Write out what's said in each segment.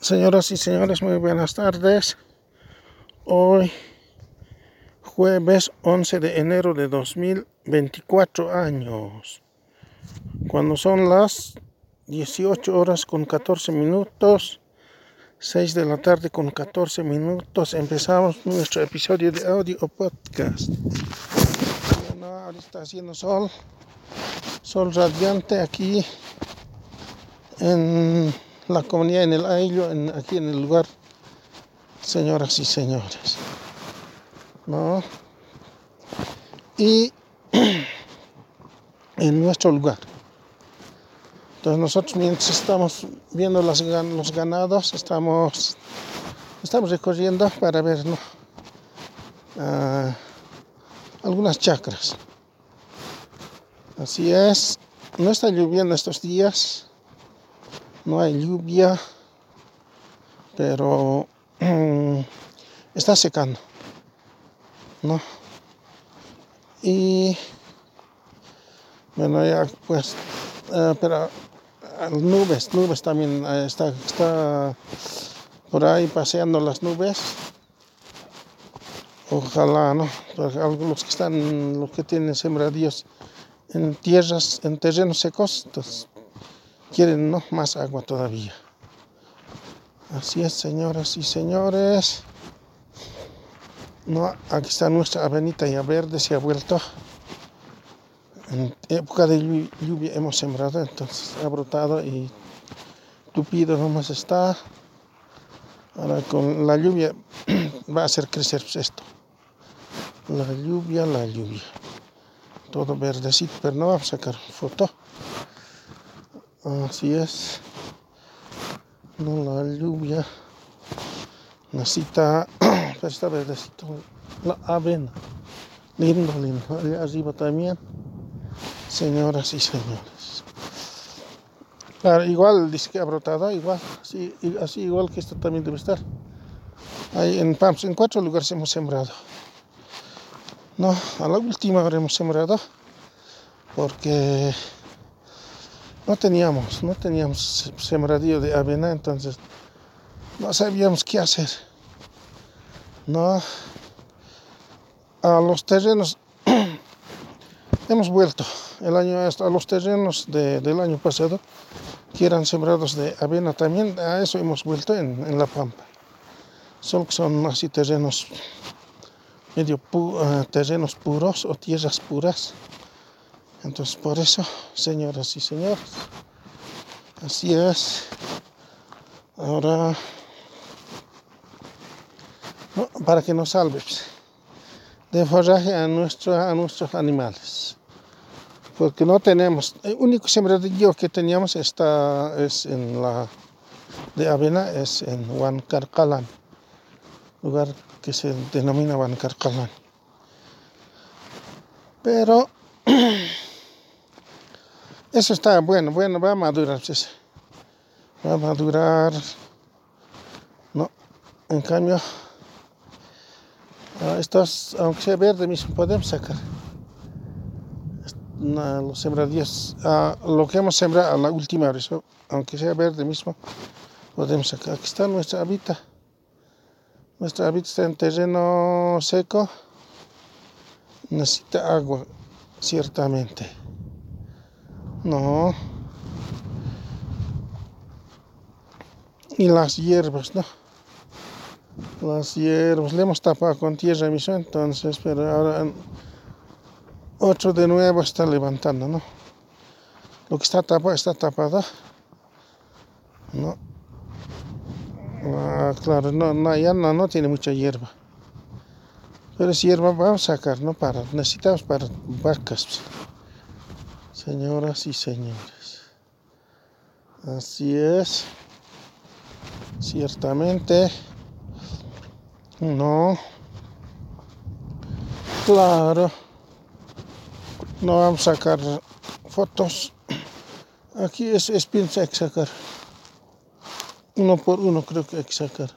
Señoras y señores, muy buenas tardes. Hoy, jueves 11 de enero de 2024 años, cuando son las 18 horas con 14 minutos, 6 de la tarde con 14 minutos, empezamos nuestro episodio de audio podcast. Bueno, ahora está haciendo sol, sol radiante aquí en la comunidad en el ailo, en, aquí en el lugar, señoras y señores. ¿No? Y en nuestro lugar. Entonces nosotros mientras estamos viendo los, los ganados, estamos, estamos recorriendo para ver ¿no? uh, algunas chacras. Así es, no está lloviendo estos días, no hay lluvia, pero está secando, ¿no? Y bueno, ya pues, uh, pero uh, nubes, nubes también, uh, está, está por ahí paseando las nubes. Ojalá, ¿no? Porque algunos que están, los que tienen sembradíos en tierras, en terrenos secos, entonces quieren más agua todavía. Así es, señoras y señores. No, aquí está nuestra avenida ya verde, se ha vuelto. En época de lluvia hemos sembrado, entonces ha brotado y tupido nomás está. Ahora con la lluvia va a hacer crecer esto. La lluvia, la lluvia. Todo verdecito, pero no vamos a sacar foto. Así es. No la lluvia. Necesita. Está verdecito. La avena. Lindo, lindo. Arriba también. Señoras y señores. Igual dice que ha brotado, igual. Así, igual que esto también debe estar. Ahí en Pams, en cuatro lugares hemos sembrado. No, a la última hora hemos sembrado. Porque no teníamos, no teníamos sembradío de avena, entonces no sabíamos qué hacer. No, a los terrenos hemos vuelto el año a los terrenos de, del año pasado que eran sembrados de avena. También a eso hemos vuelto en, en la pampa. Solo que son así terrenos medio pu uh, terrenos puros o tierras puras entonces por eso, señoras y señores, así es. Ahora, para que nos salve de forraje a, nuestro, a nuestros animales. Porque no tenemos, el único sembradillo que teníamos está, es en la de avena, es en Huancarcalán, lugar que se denomina Huancarcalán. Pero Eso está bueno, bueno, va a madurar. Pues. Va a madurar. No, en cambio, estos, aunque sea verde mismo, podemos sacar. No, los sembradíos, lo que hemos sembrado a la última vez, aunque sea verde mismo, podemos sacar. Aquí está nuestra habita. Nuestra habita está en terreno seco. Necesita agua, ciertamente. No. Y las hierbas, ¿no? Las hierbas. Le hemos tapado con tierra mismo, entonces, pero ahora otro de nuevo está levantando, ¿no? Lo que está tapado está tapado. No. Ah, claro, no, no, ya no, no tiene mucha hierba. Pero es hierba vamos a sacar, ¿no? Para, necesitamos para vacas. Señoras y señores, así es. Ciertamente, no. Claro, no vamos a sacar fotos. Aquí es, es piensa que sacar. Uno por uno creo que hay que sacar.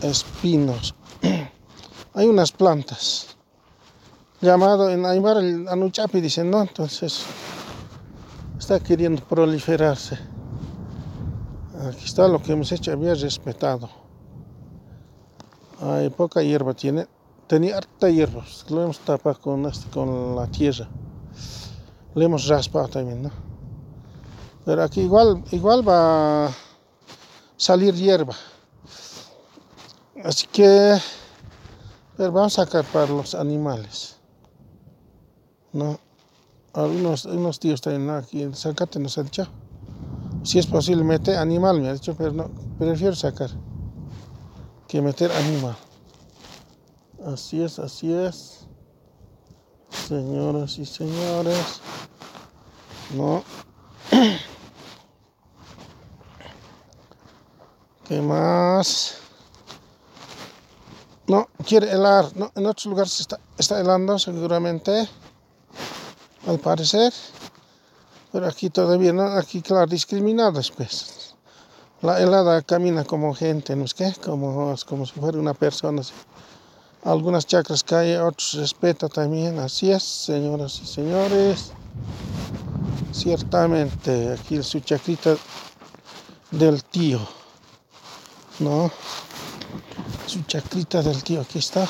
Espinos. Hay unas plantas llamado en Aymara el Anuchapi, dicen, ¿no? Entonces está queriendo proliferarse. Aquí está lo que hemos hecho, había respetado. Hay poca hierba tiene. Tenía harta hierba, lo hemos tapado con, este, con la tierra. Lo hemos raspado también, ¿no? Pero aquí igual, igual va a salir hierba. Así que pero vamos a sacar los animales. ¿No? Algunos unos tíos también aquí en Zacate nos han dicho. Si es posible, meter animal, me ha dicho, pero no, prefiero sacar que meter animal. Así es, así es. Señoras y señores. No. ¿Qué más? No, quiere helar. No, en otros lugares está, está helando seguramente. Al parecer. Pero aquí todavía no. Aquí, claro, discriminados, pues. La helada camina como gente, ¿no es que? Como, como si fuera una persona. Algunas chacras cae, otros respeta también. Así es, señoras y señores. Ciertamente, aquí su chacrita del tío. ¿No? Su chacrita del tío, aquí está.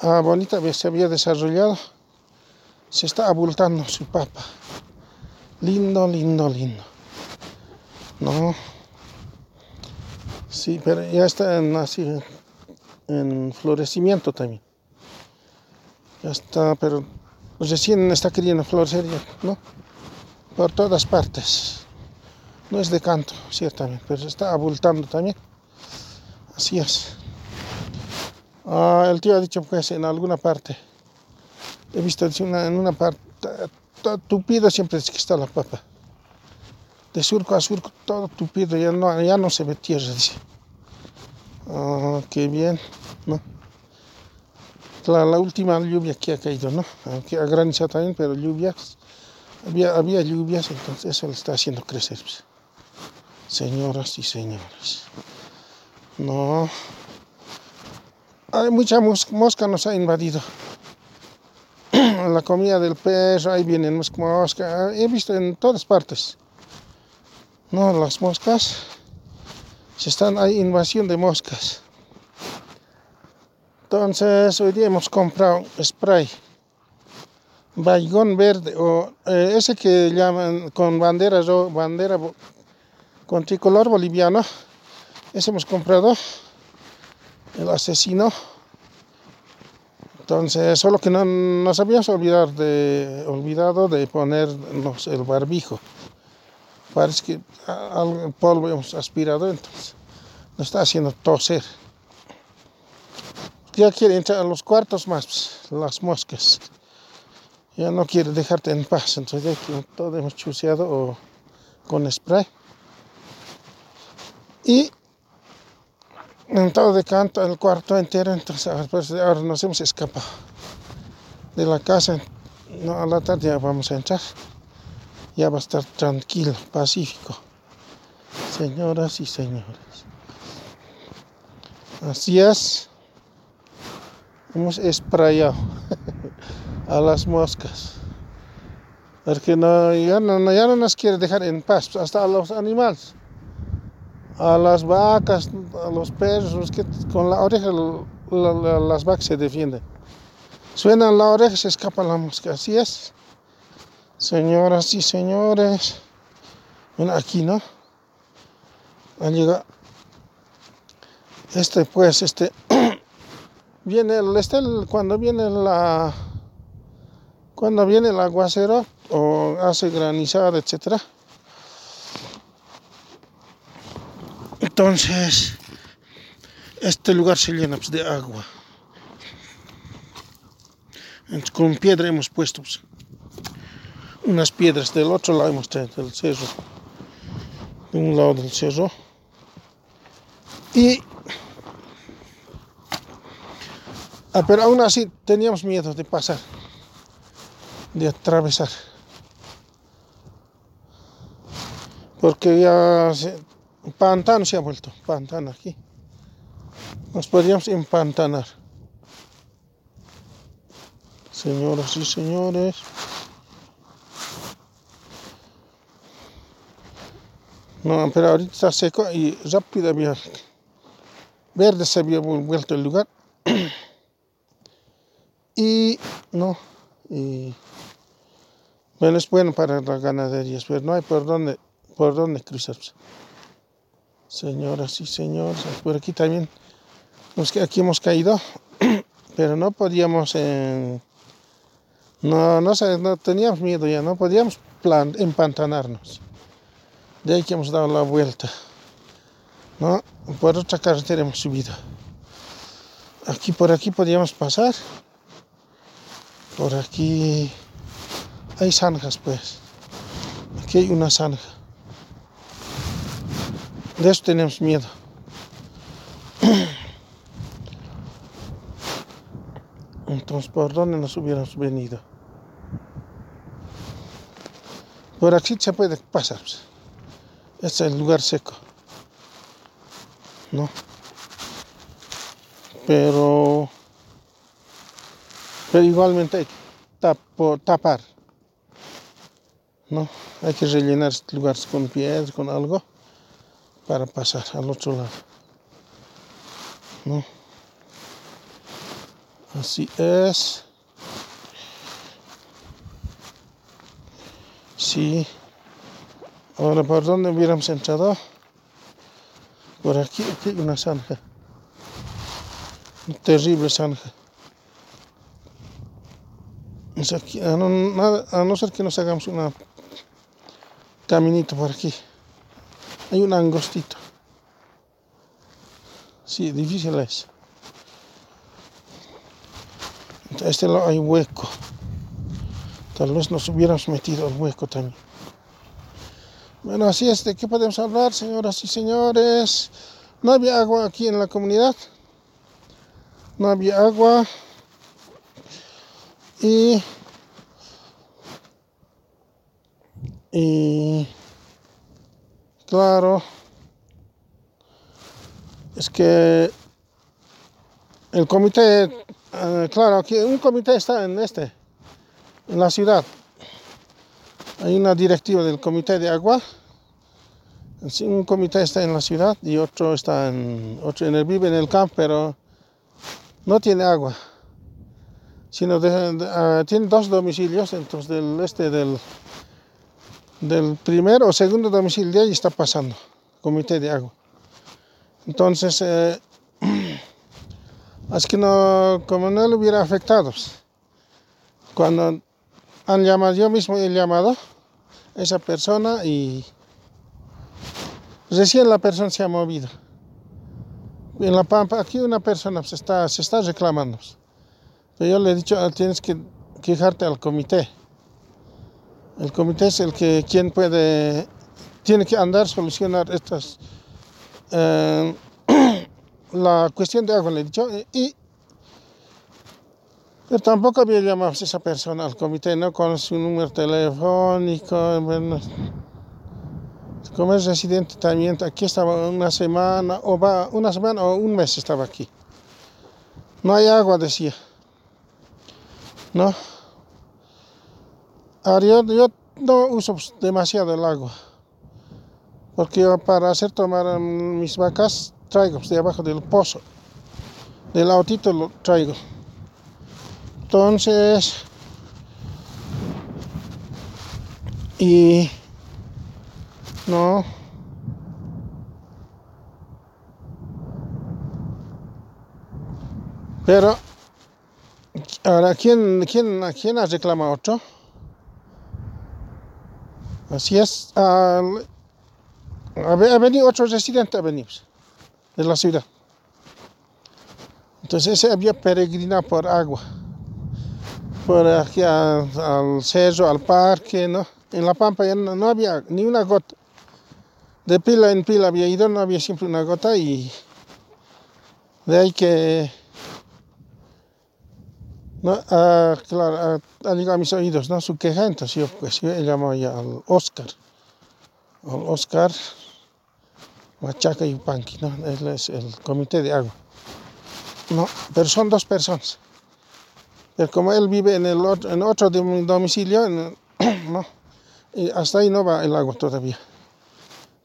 Ah, bonita, se había desarrollado. Se está abultando su papa. Lindo, lindo, lindo. No. Sí, pero ya está en, así, en florecimiento también. Ya está, pero recién está queriendo florecer ya, ¿no? Por todas partes. No es de canto, ciertamente, pero se está abultando también. Así es. Ah, el tío ha dicho pues en alguna parte. He visto en una parte tupido siempre es que está la papa. De surco a surco todo tupido, ya no, ya no se ve tierra, dice. Ah, qué bien, ¿no? La, la, última lluvia que ha caído, ¿no? Aunque ha granizado también, pero lluvias, había, había lluvias, entonces eso le está haciendo crecer. Pues. Señoras y señores. No. Hay mucha mosca nos ha invadido. La comida del perro, ahí vienen moscas. He visto en todas partes. No, las moscas. Se están, hay invasión de moscas. Entonces, hoy día hemos comprado spray. Baigón verde, o eh, ese que llaman con bandera, bandera con tricolor boliviano ese hemos comprado. El asesino. Entonces, solo que no nos habíamos olvidado de, olvidado de ponernos el barbijo. Parece que algo polvo hemos aspirado, entonces nos está haciendo toser. Ya quiere entrar a los cuartos más, las moscas. Ya no quiere dejarte en paz, entonces ya todo hemos chuseado con spray. Y en todo de canto el cuarto entero, entonces pues, ahora nos hemos escapado de la casa. No, a la tarde ya vamos a entrar. Ya va a estar tranquilo, pacífico. Señoras y señores. Así es. Hemos sprayado a las moscas. Porque no, ya, no, ya no nos quiere dejar en paz, hasta a los animales a las vacas, a los perros, que con la oreja las vacas se defienden. Suenan la oreja se escapa la mosca, así es. Señoras y señores, bueno, aquí no. Ha llegado. Este, pues, este. viene el, este, cuando viene la. Cuando viene el aguacero o hace granizada, etcétera Entonces, este lugar se llena pues, de agua. con piedra hemos puesto pues, unas piedras del otro lado hemos traído del cerro. De un lado del cerro. Y ah, pero aún así teníamos miedo de pasar, de atravesar. Porque ya pantano se ha vuelto, pantano aquí. Nos podríamos empantanar. Señoras y señores. No, pero ahorita está seco y rápido había verde se había vuelto el lugar. y no, y bueno, es bueno para la ganadería, pero no hay por dónde, por dónde cruzarse. Señoras y señores, por aquí también, aquí hemos caído, pero no podíamos, no, no, no teníamos miedo ya, no podíamos plan, empantanarnos. De ahí que hemos dado la vuelta. ¿no? Por otra carretera hemos subido. Aquí por aquí podíamos pasar. Por aquí hay zanjas pues. Aquí hay una zanja. De eso tenemos miedo. Entonces, ¿por dónde nos hubiéramos venido? Por aquí se puede pasar. Este es el lugar seco. ¿No? Pero, pero igualmente hay que tapar. ¿No? Hay que rellenar este lugar con piedras, con algo, para pasar al otro lado. ¿No? Así es. Sí. Ahora, ¿por dónde hubiéramos entrado? Por aquí, aquí una zanja. Una terrible zanja. Aquí, a, no, nada, a no ser que nos hagamos un caminito por aquí. Hay un angostito. Sí, difícil es. Este lado hay hueco. Tal vez nos hubiéramos metido al hueco también. Bueno, así es, ¿de qué podemos hablar, señoras y señores? No había agua aquí en la comunidad. No había agua. Y... Y... Claro. Es que el comité, eh, claro, aquí un comité está en este, en la ciudad. Hay una directiva del comité de agua. Un comité está en la ciudad y otro está en, otro el, vive en el campo, pero no tiene agua. Sino ah, tiene dos domicilios, entonces del este del, del primer o segundo domicilio de ahí está pasando, comité de agua. Entonces, eh, que no, como no le hubiera afectado, pues, cuando han llamado, yo mismo he llamado, esa persona y recién la persona se ha movido. En la Pampa, aquí una persona se está, se está reclamando. Yo le he dicho, ah, tienes que quejarte al comité. El comité es el que quien puede, tiene que andar solucionar estas, eh, la cuestión de agua, le he dicho, y tampoco había llamado esa persona al comité, no con su número telefónico. como es residente también, aquí estaba una semana, o va, una semana o un mes estaba aquí. No hay agua, decía. ¿No? Yo, yo no uso demasiado el agua. Porque para hacer tomar mis vacas traigo de abajo del pozo. Del autito lo traigo. Entonces, y no, pero ahora, ¿quién, quién, quién ha reclamado otro? Así es, ha, venido otro residente, ha venido de la ciudad. Entonces ese había peregrinado por agua por aquí al, cerro, al parque, ¿no? En La Pampa ya no, había ni una gota. De pila en pila había ido, no había siempre una gota y de ahí que ¿no? Claro, ha llegado a mis oídos ¿no? su queja, entonces yo pues yo llamado ya al Oscar, al Oscar Machaca y Panqui, ¿no? Él es el comité de agua. No, pero son dos personas. Pero como él vive en, el otro, en otro domicilio, no, y hasta ahí no va el agua todavía.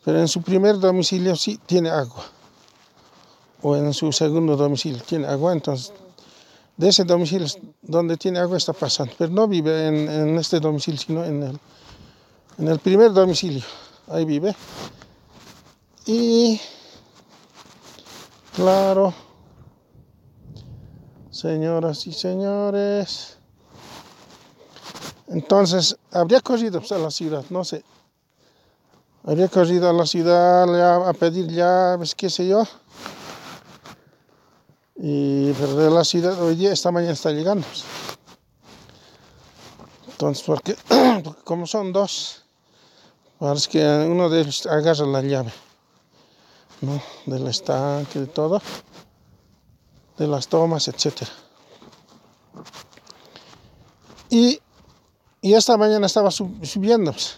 pero en su primer domicilio sí tiene agua, o en su segundo domicilio tiene agua, entonces de ese domicilio donde tiene agua está pasando, pero no vive en, este domicilio, sino en el, en el primer domicilio, ahí vive. Y claro, señoras y señores, entonces habría corrido a la ciudad, no sé, habría corrido a la ciudad a pedir llaves, qué sé yo y pero de la ciudad hoy día, esta mañana está llegando. Entonces, porque, como son dos, parece que uno de ellos agarra la llave, ¿no? Del estanque, de todo, de las tomas, etc. Y, y esta mañana estaba subiendo pues,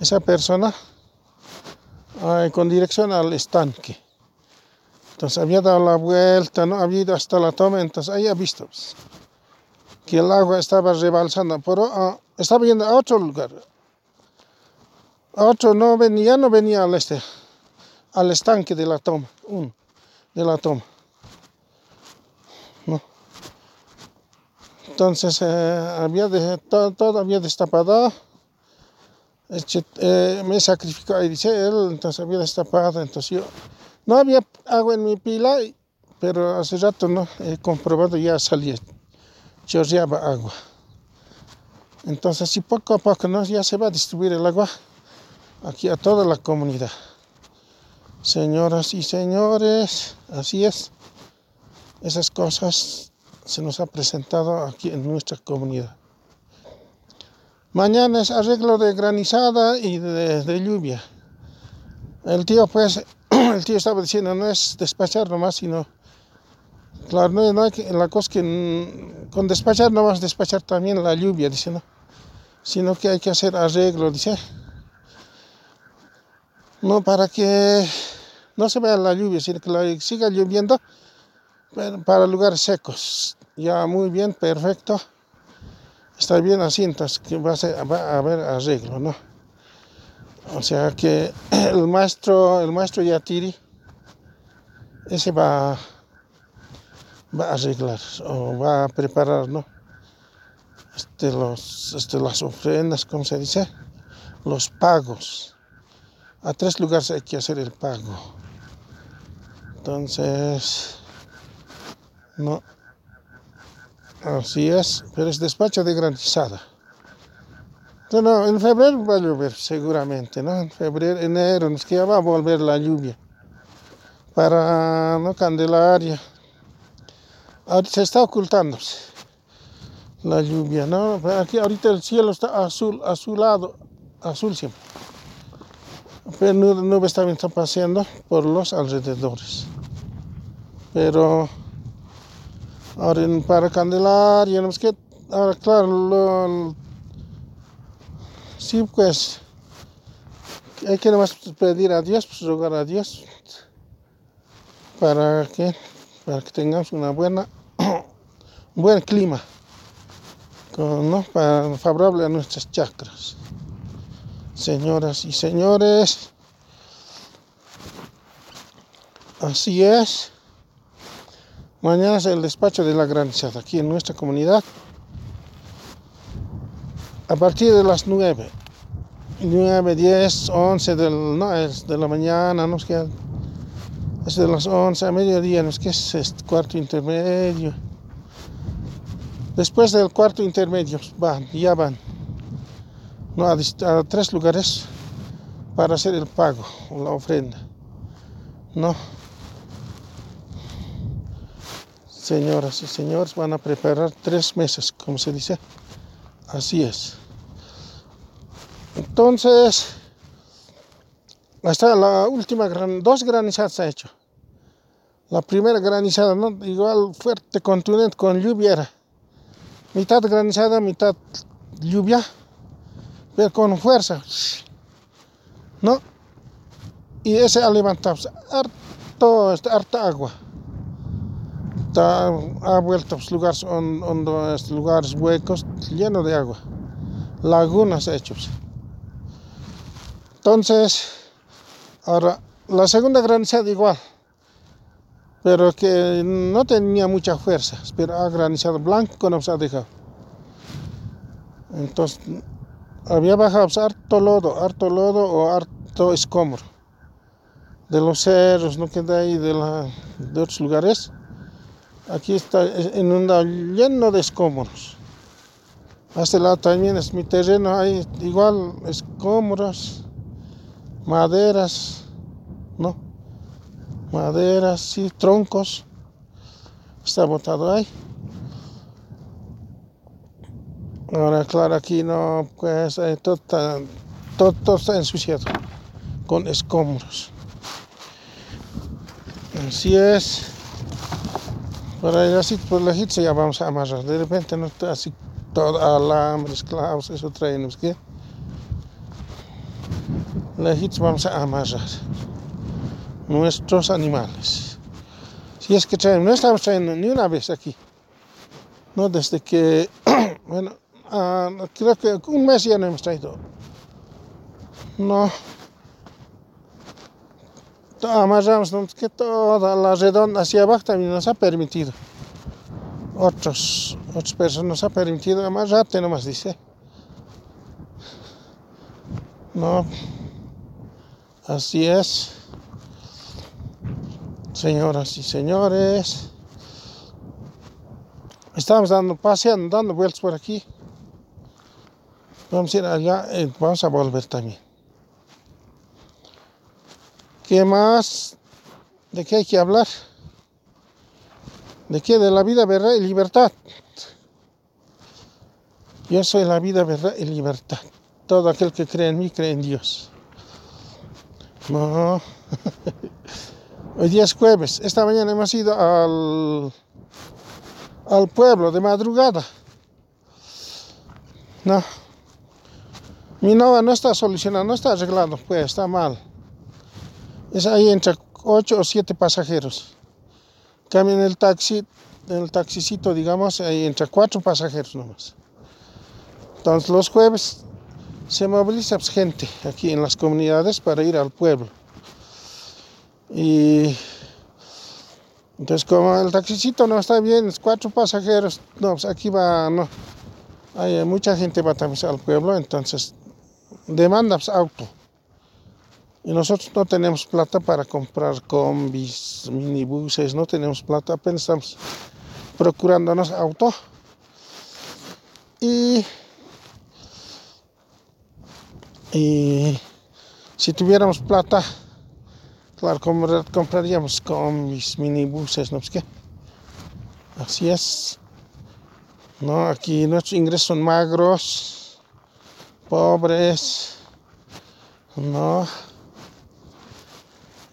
esa persona con dirección al estanque. Entonces había dado la vuelta, ¿no? Había ido hasta la toma, entonces ahí ha visto pues, que el agua estaba rebalsando, pero ah, estaba yendo a otro lugar. A otro no venía, no venía al este, al estanque de la toma, de la toma. Entonces eh, había de, todo, había destapado. Eh, me sacrificó, ahí dice él, entonces había destapado, entonces yo no había agua en mi pila, pero hace rato no he comprobado ya salía, chorreaba agua. Entonces, si poco a poco ¿no? ya se va a distribuir el agua aquí a toda la comunidad. Señoras y señores, así es. Esas cosas se nos ha presentado aquí en nuestra comunidad. Mañana es arreglo de granizada y de, de lluvia. El tío pues el tío estaba diciendo, no es despachar nomás, sino, claro, no, hay que, la cosa que con despachar no vas a despachar también la lluvia, dice, no, sino que hay que hacer arreglo, dice, no para que no se vea la lluvia, sino que siga lloviendo para lugares secos, ya muy bien, perfecto, está bien así, entonces que va a, va a haber arreglo, ¿no? O sea que el maestro, el maestro Yatiri, ese va, va a arreglar o va a preparar, ¿no? Este, los, este, las ofrendas, ¿cómo se dice? Los pagos. A tres lugares hay que hacer el pago. Entonces, no. Así es, pero es despacho de No, en febrero va a llover seguramente, ¿no? En febrero, enero, es que ya va a volver la lluvia. Para, ¿no? Candelaria. Ahorita se está ocultando la lluvia, ¿no? Aquí ahorita el cielo está azul, azulado, azul siempre. Pero nubes también están paseando por los alrededores. Pero ahora para Candelaria, ¿no? que ahora claro, lo, Sí, pues hay que nomás pedir a Dios, pues rogar a Dios para que, para que tengamos una buena, buen clima, ¿no? para, favorable a nuestras chakras. Señoras y señores, así es. Mañana es el despacho de la granizada aquí en nuestra comunidad a partir de las 9, 9, 10, 11 del, no, es de la mañana, no es que es de las 11 a mediodía, no es que es este cuarto intermedio. Después del cuarto intermedio van, ya van no, a, tres lugares para hacer el pago o la ofrenda. No. Señoras y señores, van a preparar tres mesas, como se dice. Así es. Entonces, hasta la última, gran, dos granizadas ha hecho. La primera granizada, ¿no? igual fuerte, contundente, con lluvia era. Mitad granizada, mitad lluvia, pero con fuerza. ¿No? Y ese ha levantado harto, harta agua. Ha vuelto a pues, lugares, hondos, lugares huecos, llenos de agua. Lagunas hechos. Entonces, Ahora, la segunda granizada igual, pero que no tenía mucha fuerza, pero ha granizado blanco nos ha dejado. Entonces, había bajado harto lodo, harto lodo o harto escombro. De los cerros, no queda ahí de, la, de otros lugares. Aquí está en un lado lleno de escombros. A este lado también es mi terreno, hay igual escombros, maderas, ¿no? Maderas, sí, troncos. Está botado ahí. Ahora, claro, aquí no, pues eh, todo, está, todo, está ensuciado con escombros. Así es. Por ahí así por la hitza ya vamos a amarrar. De repente no está así todo alambres, clavos, eso traemos que. La hitza vamos a amarrar nuestros animales. Si es que traemos, no estamos trayendo ni una vez aquí. No desde que, bueno, Ah, creo que un mes ya no hemos traído. No. Amarramos que toda la redonda hacia abajo también nos ha permitido. Otros, otras personas nos ha permitido amarrarte nomás dice. No. Así es. Señoras y señores. Estamos dando, paseando, dando vueltas por aquí. Vamos a ir allá y vamos a volver también. ¿Qué más? ¿De qué hay que hablar? ¿De qué? De la vida, verdad y libertad. Yo soy la vida, verdad y libertad. Todo aquel que cree en mí cree en Dios. No. Hoy día es jueves. Esta mañana hemos ido al, al pueblo de madrugada. No. Mi nova no está solucionado, no está arreglado, pues está mal. Es ahí entre 8 o 7 pasajeros. Cambia en el taxi, en el taxicito, digamos, ahí entre 4 pasajeros nomás. Entonces los jueves se moviliza pues, gente aquí en las comunidades para ir al pueblo. Y entonces como el taxicito no está bien, es cuatro pasajeros, no, pues aquí va, no. Hay mucha gente va también al pueblo, entonces demandas auto. Y nosotros no tenemos plata para comprar combis, minibuses, no tenemos plata, apenas estamos procurándonos auto. Y, y si tuviéramos plata, claro, compraríamos combis, minibuses, no sé qué. Así es. No, aquí nuestros ingresos son magros pobres, no.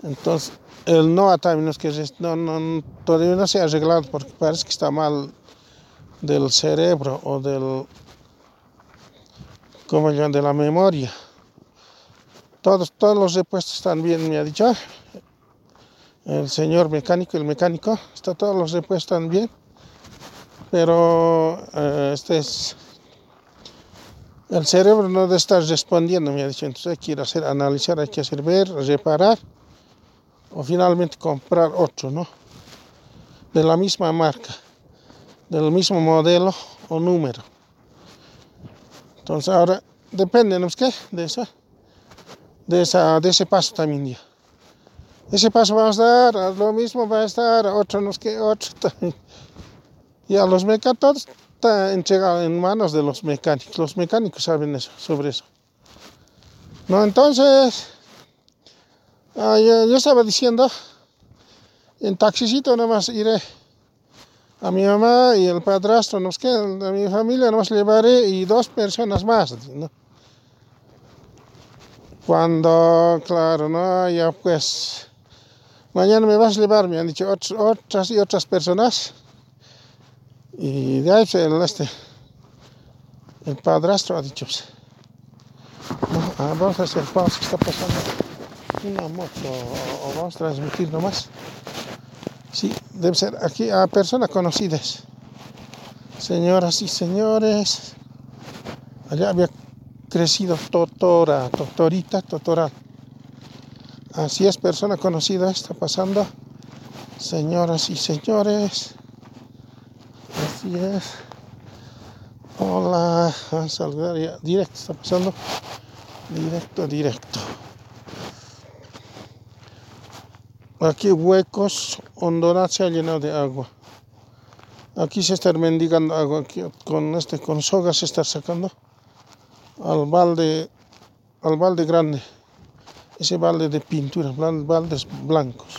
Entonces, el no también es que no, todavía no se ha arreglado porque parece que está mal del cerebro o del, ¿cómo llaman? De la memoria. Todos, todos los repuestos están bien, me ha dicho el señor mecánico, el mecánico, está todos los repuestos están bien, pero eh, este es el cerebro no estar respondiendo, me ha dicho. Entonces hay que a hacer, analizar, hay que hacer ver, reparar o finalmente comprar otro, ¿no? De la misma marca, del mismo modelo o número. Entonces ahora depende, ¿no es qué? De eso, de, esa, de ese paso también ya. Ese paso va a estar, lo mismo va a estar, otro no es que, otro también. Y a los mecánicos está entregado en manos de los mecánicos. Los mecánicos saben eso, sobre eso. No, entonces, ah, yo, estaba diciendo, en taxicito nomás iré a mi mamá y el padrastro, nos quedan, a mi familia nos llevaré y dos personas más. Cuando, claro, no, ya pues, mañana me vas a llevar, me han dicho otras y otras personas. Y de ahí el, este, el padrastro ha dicho, pues, ah, vamos a hacer pausa, está pasando una moto, o, vamos a transmitir nomás. Sí, debe ser aquí a personas conocidas. Señoras y señores, allá había crecido Totora, Totorita, Totoral. Así es, persona conocida está pasando. Señoras y señores. Así es. Hola, a saludar ya. Directo está pasando. Directo, directo. Aquí huecos, Honduras se ha llenado de agua. Aquí se está mendigando agua, con este, con sogas se está sacando al balde, al balde grande, ese balde de pintura, baldes blancos,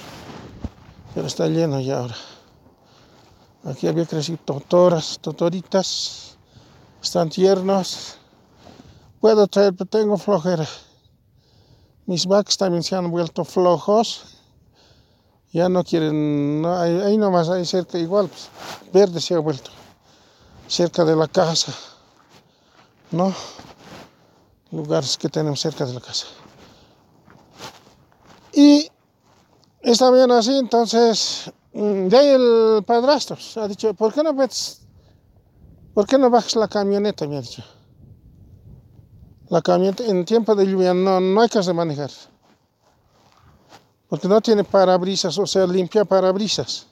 pero está lleno ya ahora. Aquí había crecido totoras, totoritas, están tiernos. Puedo traer, pero tengo flojera. Mis vacas también se han vuelto flojos ya no quieren, no, ahí, nomás, ahí cerca igual, pues, verde se ha vuelto, cerca de la casa, ¿no? Lugares que tenemos cerca de la casa. Y está bien así, entonces, mm, de ahí el padrastro ha dicho, ¿por qué no por qué no bajas la camioneta? Me ha dicho. La camioneta en tiempo de lluvia no, no hay que manejar porque no tiene parabrisas, o sea, limpia parabrisas,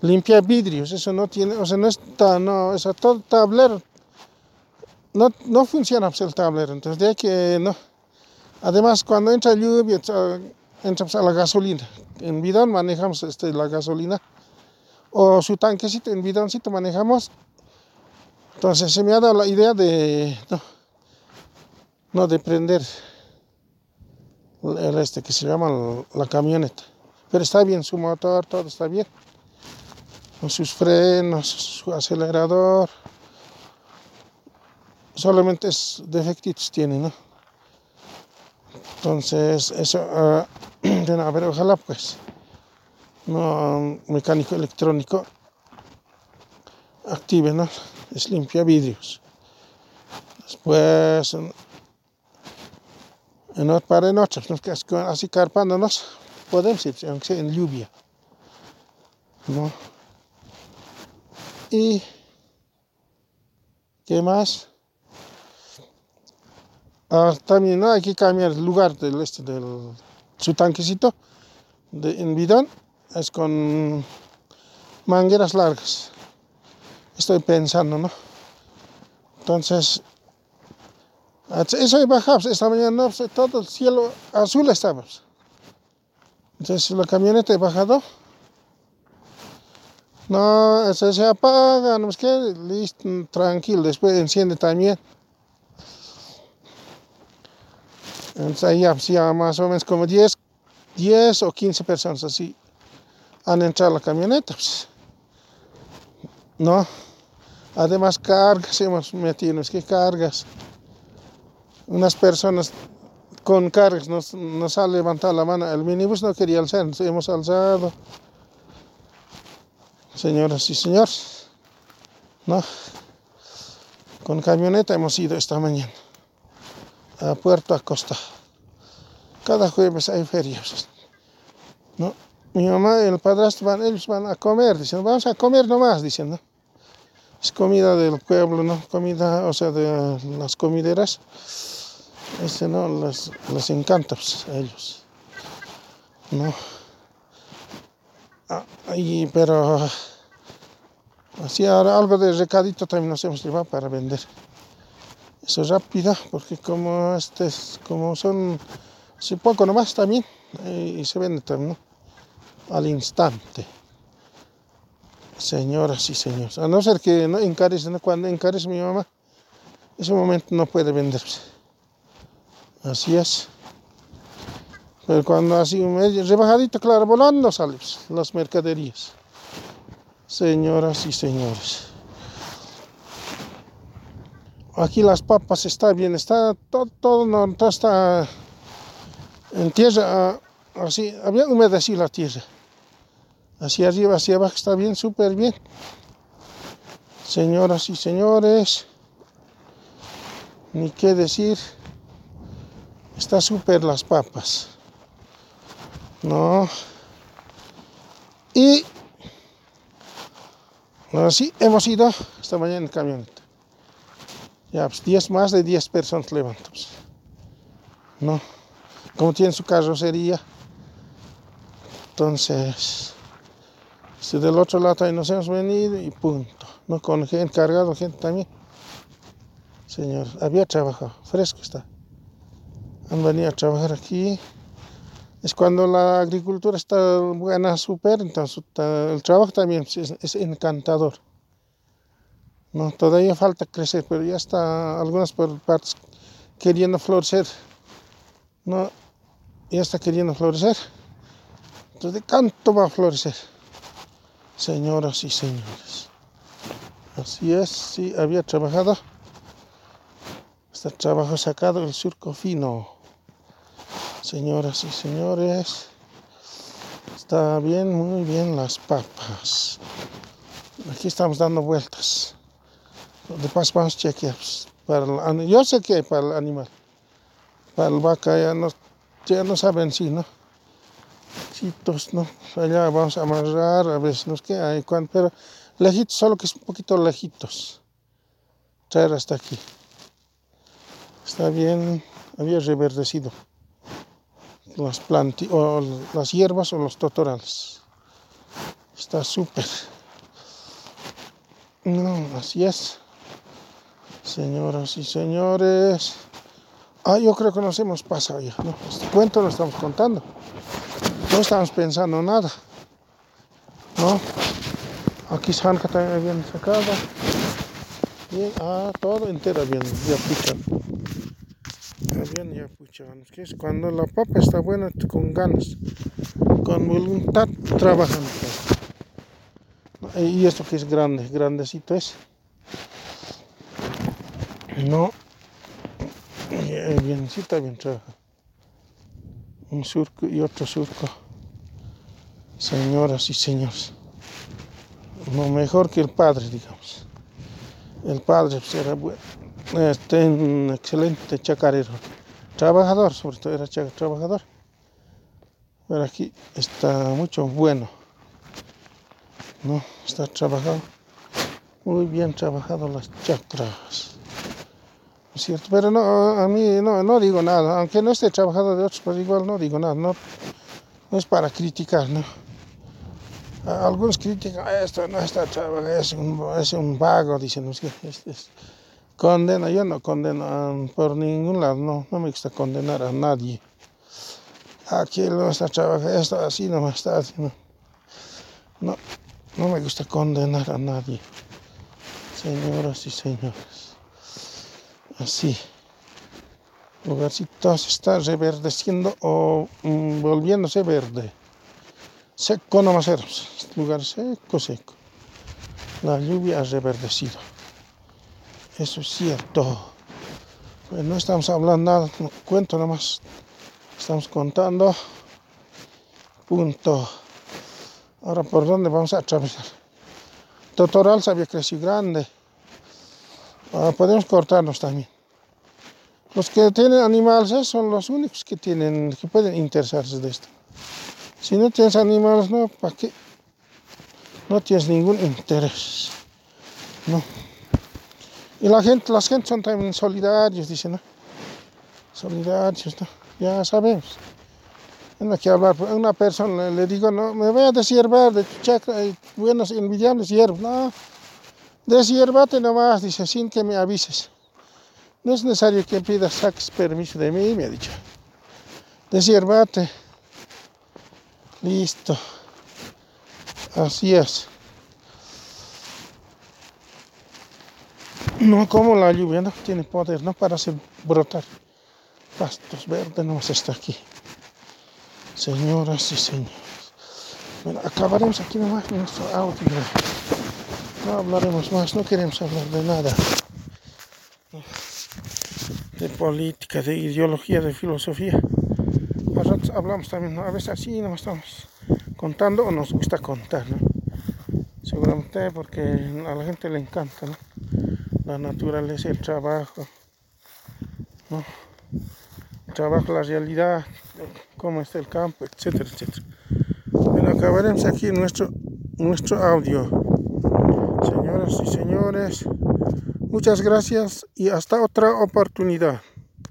limpia vidrios, eso no tiene, o sea, no está, no, o sea, todo tablero, no, no funciona el tablero, entonces de que no. Además, cuando entra lluvia, entra pues, a la gasolina, en bidón manejamos este, la gasolina, o su tanquecito en bidoncito manejamos, entonces se me ha dado la idea de, no, no de prender el este que se llama la camioneta. Pero está bien su motor, todo está bien. Con sus frenos, su acelerador. Solamente es defectitos tiene, ¿no? Entonces, eso, uh, a ver, ojalá pues, no mecánico electrónico active, ¿no? Es limpia vidrios. Después, en para nosotros, así carpándonos, podemos ir, aunque sea en lluvia. ¿no? Y, ¿qué más? Ah, también ¿no? hay que cambiar el lugar del, este, del su tanquecito de, en bidón, es con mangueras largas. Estoy pensando, ¿no? Entonces, eso bajamos, esta mañana todo el cielo azul estaba. Entonces la camioneta he bajado. No, se, apaga, no es que listo, tranquilo, después enciende también. Entonces ahí ya, más o menos como 10, 10 o 15 personas así han entrado a la camioneta. Pues. No, además cargas hemos metido, es que cargas unas personas con cargas nos, nos ha levantado la mano. El minibús no quería alzar, hemos alzado. Señoras y señores, ¿no? Con camioneta hemos ido esta mañana a Puerto Acosta. Cada jueves hay ferias. ¿no? Mi mamá y el padrastro van, ellos van a comer, dicen, vamos a comer nomás, dicen, ¿no? Es comida del pueblo, ¿no? Comida, o sea, de las comideras este no les, les encanta pues, a ellos. No. Ah, pero así ahora algo de recadito también nos hemos llevado para vender. Eso es rápido porque como este como son si poco nomás también y, se vende también al instante. Señoras y señores a no ser que no encarece cuando encarece mi mamá ese momento no puede venderse Así es. Pero cuando así rebajadito, claro, volando salen las mercaderías. Señoras y señores. Aquí las papas está bien, está todo, todo, no, está en tierra, ah, así, había humedecido la tierra. Hacia arriba, hacia abajo está bien, súper bien. Señoras y señores, ni qué decir. Está súper las papas. No. Y así hemos ido esta mañana en camioneta. Ya, pues 10 más de 10 personas levantamos. No. como tiene su carrocería. Entonces, si del otro lado ahí nos hemos venido y punto. ¿no? Con gente cargado, gente también. Señor, había trabajado, fresco está. Han venido a trabajar aquí. Es cuando la agricultura está buena, súper, entonces el trabajo también es, encantador. No, todavía falta crecer, pero ya está algunas partes queriendo florecer. No, ya está queriendo florecer. Entonces, ¿de cuánto va a florecer? Señoras y señores. Así es, sí, había trabajado. Este trabajo sacado del surco fino. Señoras y señores. Está bien, muy bien las papas. Aquí estamos dando vueltas. De paso vamos a chequear. Para el, yo sé que para el animal. Para el vaca ya no, ya no saben si, ¿no? Chitos, ¿no? Allá vamos a amarrar, a ver si nos queda pero lejitos, solo que es un poquito lejitos. Traer hasta aquí. Está bien, había reverdecido las planti o las hierbas o los totorales. Está súper. No, así es. Señoras y señores. Ah, yo creo que nos hemos pasado ya. Este cuento lo estamos contando. No estamos pensando nada. ¿No? Aquí Sanka también bien sacada. Bien, ah, todo entero bien, ya puchan. Bien, ya cuando la papa está buena, con ganas, con voluntad, trabajan. Y esto que es grande, grandecito es. No, bien, sí está bien trabaja. Un surco y otro surco. Señoras y señores. No mejor que el padre, digamos. El padre era bueno. Este, un excelente chacarero. Trabajador, sobre todo era trabajador. Pero aquí está mucho bueno. No, está trabajado. Muy bien trabajado las chacras. ¿Es cierto? Pero no, a mí no, no digo nada. Aunque no esté trabajado de otros, pues igual no digo nada. No, no es para criticar, ¿no? Algunos critican, esto no está trabajando, es un, es un vago, dicen, es, es, condena, yo no condeno por ningún lado, no, no me gusta condenar a nadie. Aquí no está trabajando, esto así no está haciendo. No, no me gusta condenar a nadie, señoras y señores. Así. Lugarcito se está reverdeciendo o mm, volviéndose verde. Seco no más era, lugar seco, seco. La lluvia ha reverdecido. Eso es cierto. No estamos hablando nada, no cuento nomás. Estamos contando. Punto. Ahora, ¿por dónde vamos a atravesar? Totoral se había crecido grande. Ahora podemos cortarnos también. Los que tienen animales ¿eh? son los únicos que tienen, que pueden interesarse de esto. Si no tienes animales, no, ¿para qué? No tienes ningún interés. No. Y la gente, las gente son también solidarios, dicen, ¿no? Solidarios, ¿no? Ya sabemos. No que hablar, a una persona le digo, no, me voy a deshiervar de tu chacra, hay buenos, envidiables hierbas. No, deshierbate nomás, dice, sin que me avises. No es necesario que pidas, saques permiso de mí, me ha dicho. Deshierbate. Listo. Así es. No como la lluvia, no tiene poder, no para hacer brotar pastos verdes, no está aquí. Señoras y señores. Bueno, acabaremos aquí nomás nuestro audio. No hablaremos más, no queremos hablar de nada. De política, de ideología, de filosofía hablamos también, a veces así nos estamos contando o nos gusta contar, ¿no? Seguramente porque a la gente le encanta, ¿no? La naturaleza, el trabajo, ¿no? El trabajo, la realidad, cómo está el campo, etcétera, etcétera. Bueno, acabaremos aquí nuestro, nuestro audio. Señoras y señores, muchas gracias y hasta otra oportunidad.